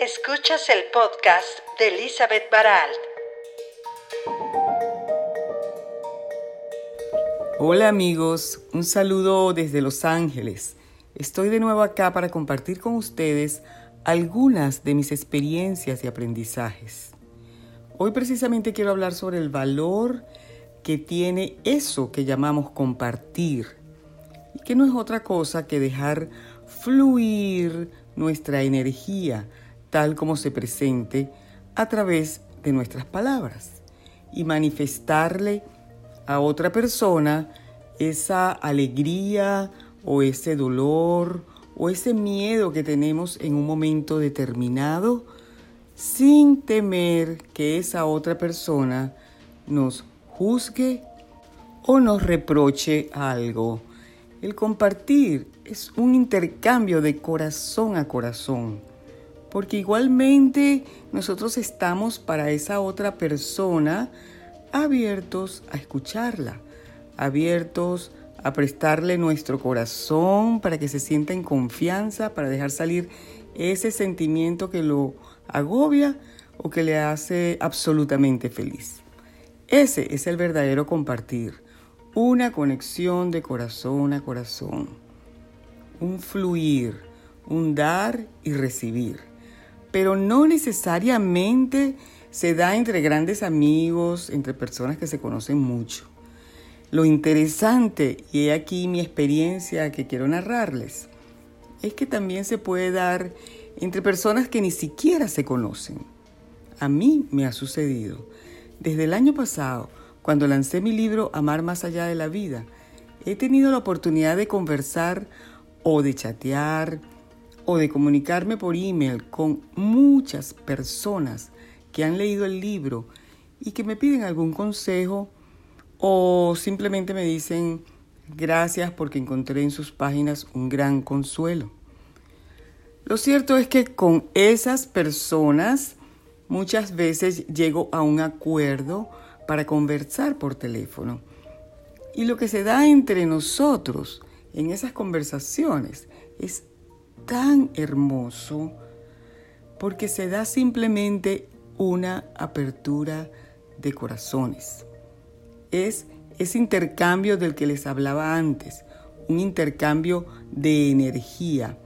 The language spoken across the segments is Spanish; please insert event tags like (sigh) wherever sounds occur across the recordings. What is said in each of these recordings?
Escuchas el podcast de Elizabeth Baralt. Hola amigos, un saludo desde Los Ángeles. Estoy de nuevo acá para compartir con ustedes algunas de mis experiencias y aprendizajes. Hoy precisamente quiero hablar sobre el valor que tiene eso que llamamos compartir y que no es otra cosa que dejar fluir nuestra energía tal como se presente a través de nuestras palabras y manifestarle a otra persona esa alegría o ese dolor o ese miedo que tenemos en un momento determinado sin temer que esa otra persona nos juzgue o nos reproche algo. El compartir es un intercambio de corazón a corazón porque igualmente nosotros estamos para esa otra persona abiertos a escucharla, abiertos a prestarle nuestro corazón para que se sienta en confianza, para dejar salir ese sentimiento que lo agobia o que le hace absolutamente feliz. Ese es el verdadero compartir, una conexión de corazón a corazón, un fluir, un dar y recibir pero no necesariamente se da entre grandes amigos, entre personas que se conocen mucho. Lo interesante, y he aquí mi experiencia que quiero narrarles, es que también se puede dar entre personas que ni siquiera se conocen. A mí me ha sucedido. Desde el año pasado, cuando lancé mi libro Amar más allá de la vida, he tenido la oportunidad de conversar o de chatear o de comunicarme por email con muchas personas que han leído el libro y que me piden algún consejo o simplemente me dicen gracias porque encontré en sus páginas un gran consuelo. Lo cierto es que con esas personas muchas veces llego a un acuerdo para conversar por teléfono. Y lo que se da entre nosotros en esas conversaciones es tan hermoso porque se da simplemente una apertura de corazones. Es ese intercambio del que les hablaba antes, un intercambio de energía.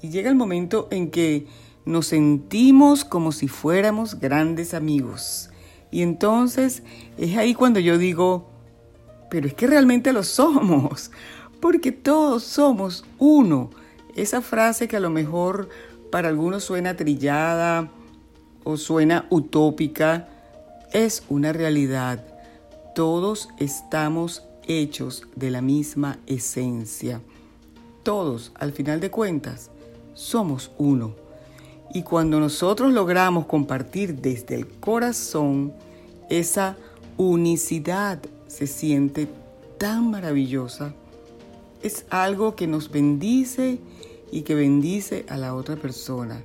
Y llega el momento en que nos sentimos como si fuéramos grandes amigos. Y entonces es ahí cuando yo digo, pero es que realmente lo somos, (laughs) porque todos somos uno. Esa frase que a lo mejor para algunos suena trillada o suena utópica, es una realidad. Todos estamos hechos de la misma esencia. Todos, al final de cuentas, somos uno. Y cuando nosotros logramos compartir desde el corazón, esa unicidad se siente tan maravillosa. Es algo que nos bendice y que bendice a la otra persona.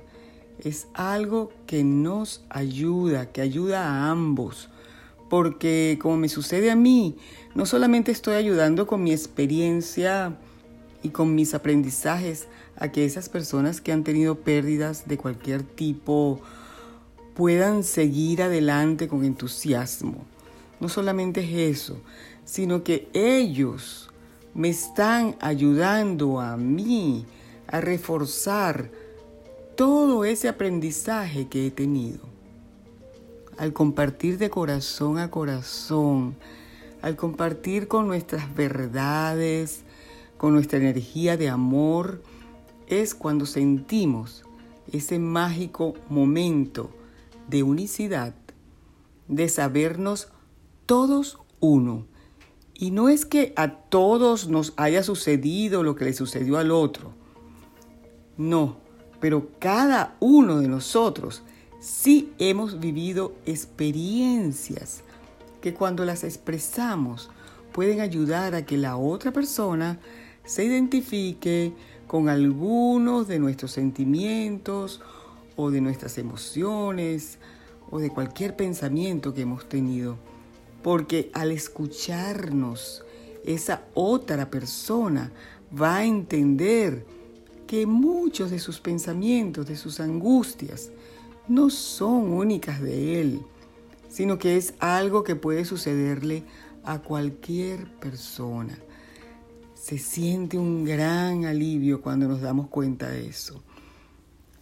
Es algo que nos ayuda, que ayuda a ambos. Porque como me sucede a mí, no solamente estoy ayudando con mi experiencia y con mis aprendizajes a que esas personas que han tenido pérdidas de cualquier tipo puedan seguir adelante con entusiasmo. No solamente es eso, sino que ellos me están ayudando a mí a reforzar todo ese aprendizaje que he tenido. Al compartir de corazón a corazón, al compartir con nuestras verdades, con nuestra energía de amor, es cuando sentimos ese mágico momento de unicidad, de sabernos todos uno. Y no es que a todos nos haya sucedido lo que le sucedió al otro, no, pero cada uno de nosotros sí hemos vivido experiencias que cuando las expresamos pueden ayudar a que la otra persona se identifique con algunos de nuestros sentimientos o de nuestras emociones o de cualquier pensamiento que hemos tenido. Porque al escucharnos, esa otra persona va a entender que muchos de sus pensamientos, de sus angustias, no son únicas de Él, sino que es algo que puede sucederle a cualquier persona. Se siente un gran alivio cuando nos damos cuenta de eso.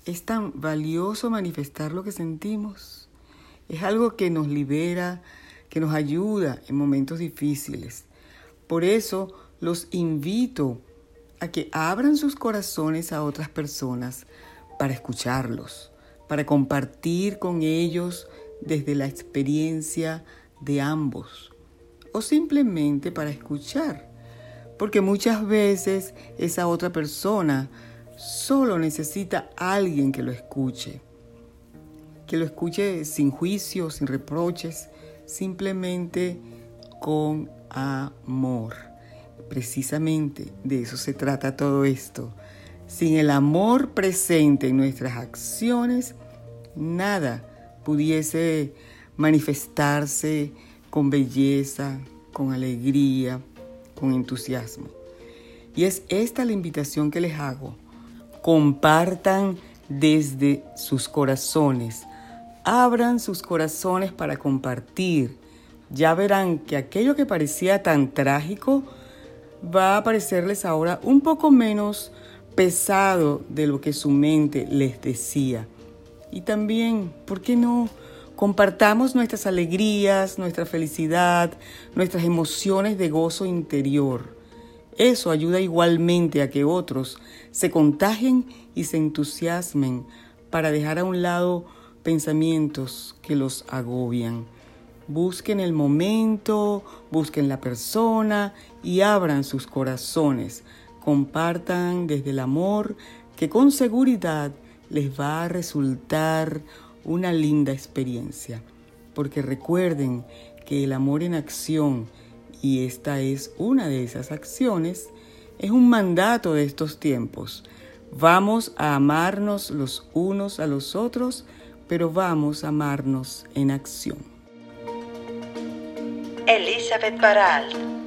Es tan valioso manifestar lo que sentimos. Es algo que nos libera, que nos ayuda en momentos difíciles. Por eso los invito a que abran sus corazones a otras personas para escucharlos, para compartir con ellos desde la experiencia de ambos o simplemente para escuchar, porque muchas veces esa otra persona solo necesita alguien que lo escuche, que lo escuche sin juicio, sin reproches, simplemente con amor. Precisamente de eso se trata todo esto. Sin el amor presente en nuestras acciones, nada pudiese manifestarse con belleza, con alegría, con entusiasmo. Y es esta la invitación que les hago. Compartan desde sus corazones. Abran sus corazones para compartir. Ya verán que aquello que parecía tan trágico va a parecerles ahora un poco menos pesado de lo que su mente les decía. Y también, ¿por qué no? Compartamos nuestras alegrías, nuestra felicidad, nuestras emociones de gozo interior. Eso ayuda igualmente a que otros se contagien y se entusiasmen para dejar a un lado pensamientos que los agobian. Busquen el momento, busquen la persona y abran sus corazones. Compartan desde el amor que con seguridad les va a resultar una linda experiencia. Porque recuerden que el amor en acción, y esta es una de esas acciones, es un mandato de estos tiempos. Vamos a amarnos los unos a los otros, pero vamos a amarnos en acción. Elizabeth Baralt